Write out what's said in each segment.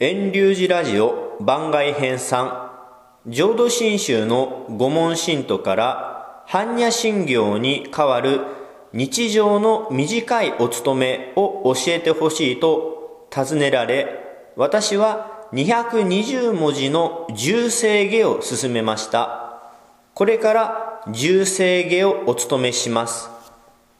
遠流寺ラジオ番外編3浄土真宗の御門信徒から般若心経に代わる日常の短いお勤めを教えてほしいと尋ねられ私は220文字の重生下を進めました。これから重生下をお勤めします。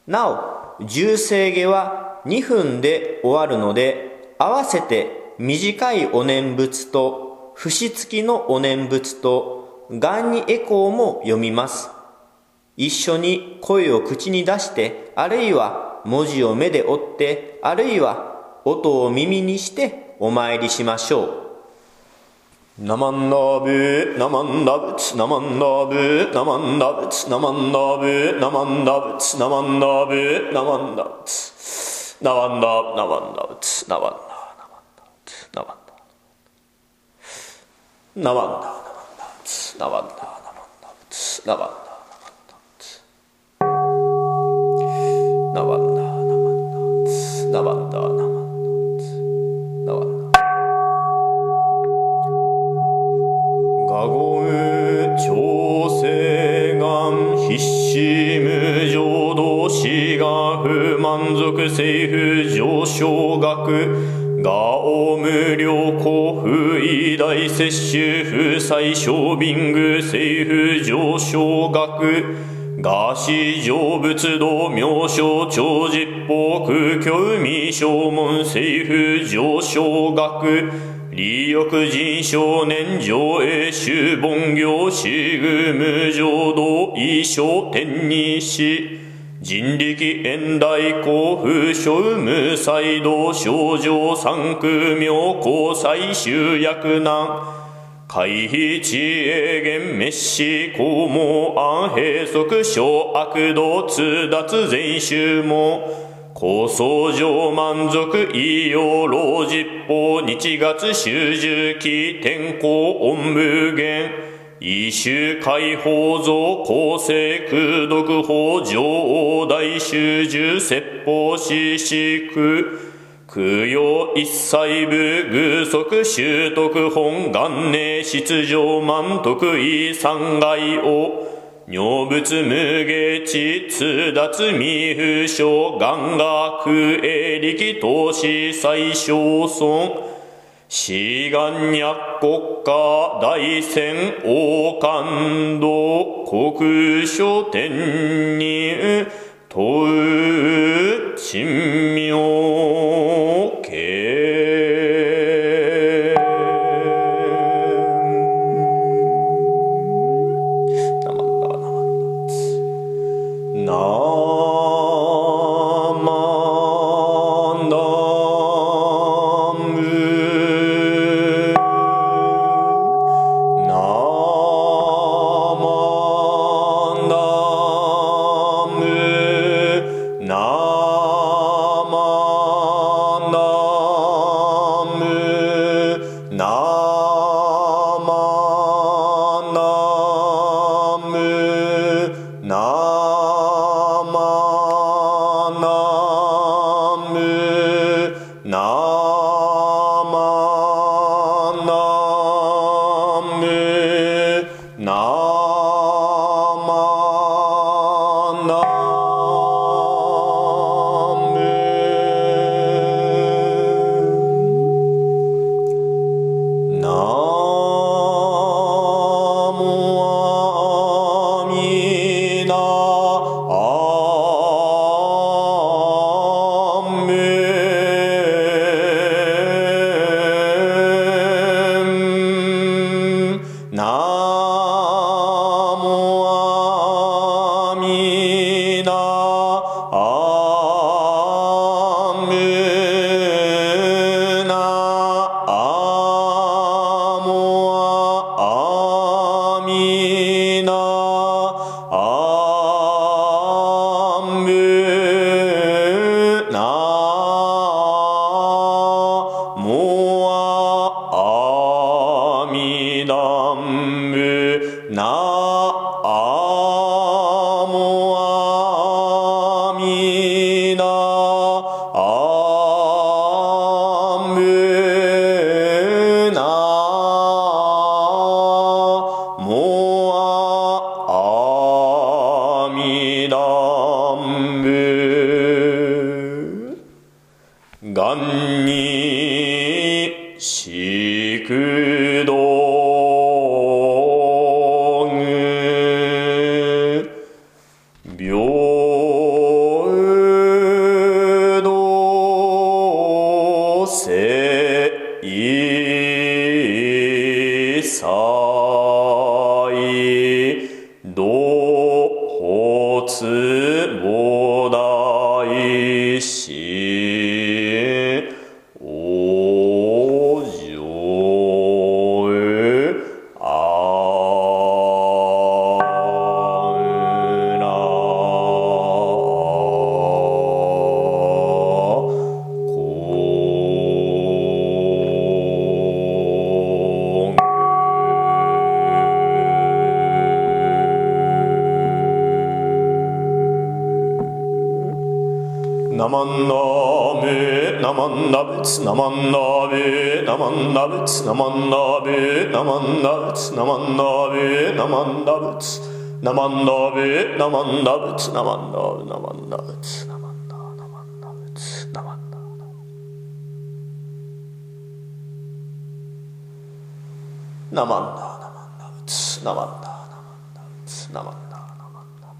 なお重生下は2分で終わるので合わせて短いお念仏と、節付きのお念仏と、願にエコーも読みます。一緒に声を口に出して、あるいは文字を目で追って、あるいは音を耳にしてお参りしましょう。ナマンダブ、ナマンダブツ、ナマンダブ、ナマンダブツ、ナマンダブ、ナマンダブツ、ナマンダブ、ナマンダブツ、ナマンダブ、ナマンダブツ、ナマンダブ。ナワンダーナワンダーツナワンダーナワンダーツナワンダーナワンダーツナワンダーナワンダーツナワンダーナワンダーツナワンダーガゴウ調整眼必死無常動詞が不満足政府上昇学がお無料交付偉大接種不採小便具政府上昇額。がし成仏道妙正長実法空虚未正門政府上昇学利欲人少年上映修凡行死具無浄道衣装天にし。人力遠大甲府小無才道少女三区妙高最終薬難回避知恵厳滅死公務安閉塞小悪道通達全集も。構想上満足異様老実法日月修十期天候音無限。異種解放像公正空毒法上大修十説法四四空供養一切部偶足習得本元年出場満徳意三害を尿物無下地通達未不詳願学営力投資最小尊。志願若国家大戦王冠道国書天人問う珍妙 Nama Namu Namu 阿弥陀仏がんにしく道具病せいさナマンナベナマンナベツナマンナベナマンナベツナマンナベナマンナベツナマンナベナマンナベツナマンナベナマンナベツナマンナベナマンナベツナマンナナマンナベツナマンナナマンナナマンナベツナマンナナマンナベツナマンナナマンナ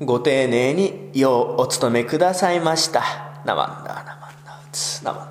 ご丁寧にようお務めくださいました。なまんだなまんだうつなまんだ